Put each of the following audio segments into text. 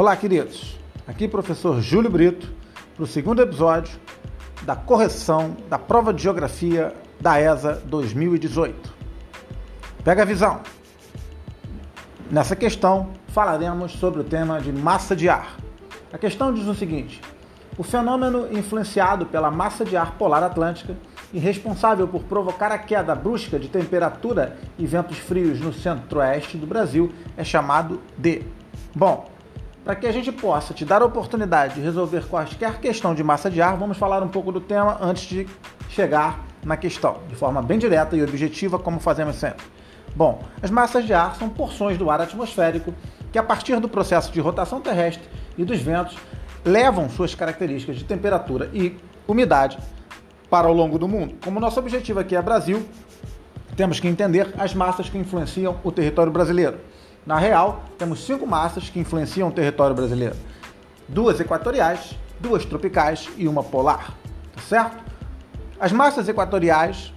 Olá, queridos. Aqui professor Júlio Brito para o segundo episódio da correção da prova de geografia da ESA 2018. Pega a visão. Nessa questão falaremos sobre o tema de massa de ar. A questão diz o seguinte: o fenômeno influenciado pela massa de ar polar atlântica e responsável por provocar a queda brusca de temperatura e ventos frios no centro-oeste do Brasil é chamado de. Bom, para que a gente possa te dar a oportunidade de resolver qualquer questão de massa de ar, vamos falar um pouco do tema antes de chegar na questão, de forma bem direta e objetiva, como fazemos sempre. Bom, as massas de ar são porções do ar atmosférico que, a partir do processo de rotação terrestre e dos ventos, levam suas características de temperatura e umidade para o longo do mundo. Como nosso objetivo aqui é Brasil, temos que entender as massas que influenciam o território brasileiro. Na real, temos cinco massas que influenciam o território brasileiro: duas equatoriais, duas tropicais e uma polar. Tá certo? As massas equatoriais,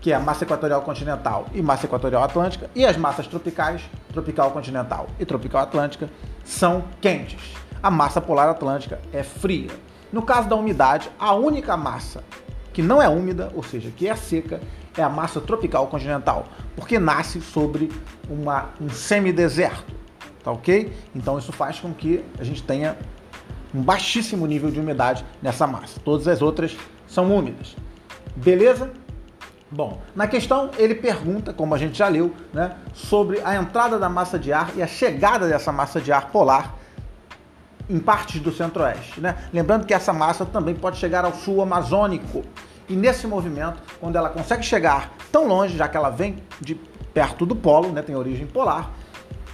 que é a massa equatorial continental e massa equatorial atlântica, e as massas tropicais, tropical continental e tropical atlântica, são quentes. A massa polar atlântica é fria. No caso da umidade, a única massa que não é úmida, ou seja, que é seca, é a massa tropical continental, porque nasce sobre uma, um semideserto, tá ok? Então isso faz com que a gente tenha um baixíssimo nível de umidade nessa massa. Todas as outras são úmidas. Beleza? Bom, na questão ele pergunta, como a gente já leu, né, sobre a entrada da massa de ar e a chegada dessa massa de ar polar em partes do centro-oeste. Né? Lembrando que essa massa também pode chegar ao sul amazônico. E nesse movimento, quando ela consegue chegar tão longe, já que ela vem de perto do polo, né, tem origem polar,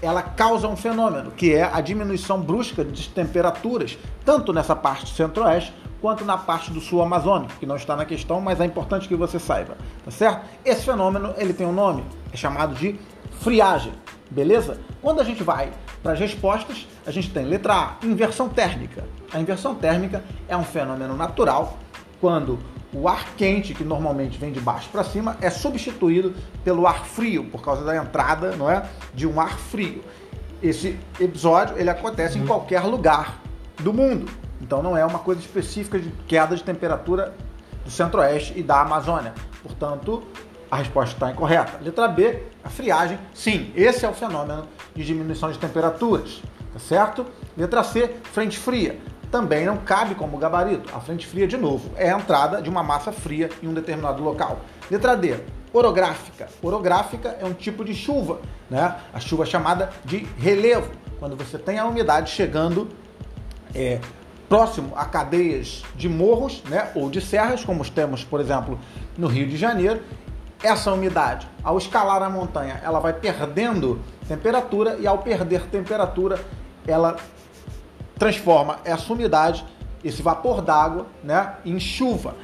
ela causa um fenômeno, que é a diminuição brusca de temperaturas, tanto nessa parte centro-oeste quanto na parte do sul amazônico, que não está na questão, mas é importante que você saiba, tá certo? Esse fenômeno, ele tem um nome, é chamado de friagem, beleza? Quando a gente vai para as respostas, a gente tem letra A, inversão térmica. A inversão térmica é um fenômeno natural quando o ar quente, que normalmente vem de baixo para cima, é substituído pelo ar frio, por causa da entrada não é, de um ar frio. Esse episódio ele acontece em uhum. qualquer lugar do mundo. Então não é uma coisa específica de queda de temperatura do centro-oeste e da Amazônia. Portanto, a resposta está incorreta. Letra B, a friagem. Sim, esse é o fenômeno de diminuição de temperaturas, tá certo? Letra C, frente fria. Também não cabe como gabarito. A frente fria, de novo, é a entrada de uma massa fria em um determinado local. Letra D, orográfica. Orográfica é um tipo de chuva, né? A chuva chamada de relevo, quando você tem a umidade chegando é, próximo a cadeias de morros, né, ou de serras, como temos, por exemplo, no Rio de Janeiro, essa umidade, ao escalar a montanha, ela vai perdendo temperatura e ao perder temperatura, ela transforma essa umidade, esse vapor d'água, né, em chuva.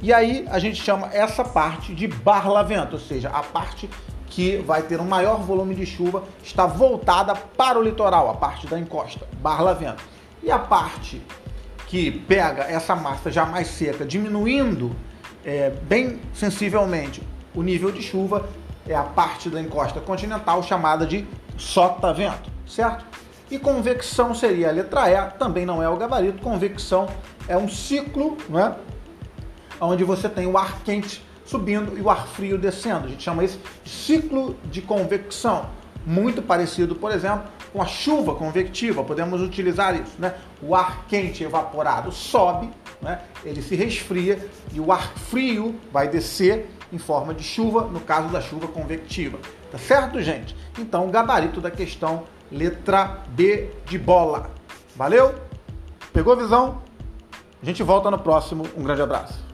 E aí a gente chama essa parte de barlavento, ou seja, a parte que vai ter um maior volume de chuva está voltada para o litoral, a parte da encosta, barlavento. E a parte que pega essa massa já mais seca, diminuindo é, bem sensivelmente o nível de chuva é a parte da encosta continental chamada de sotavento, certo? E convecção seria a letra E, também não é o gabarito. Convecção é um ciclo, né? Onde você tem o ar quente subindo e o ar frio descendo. A gente chama isso de ciclo de convecção. Muito parecido, por exemplo, com a chuva convectiva. Podemos utilizar isso, né? O ar quente evaporado sobe, né? ele se resfria e o ar frio vai descer em forma de chuva, no caso da chuva convectiva. Tá certo, gente? Então, o gabarito da questão, letra B de bola. Valeu? Pegou a visão? A gente volta no próximo. Um grande abraço.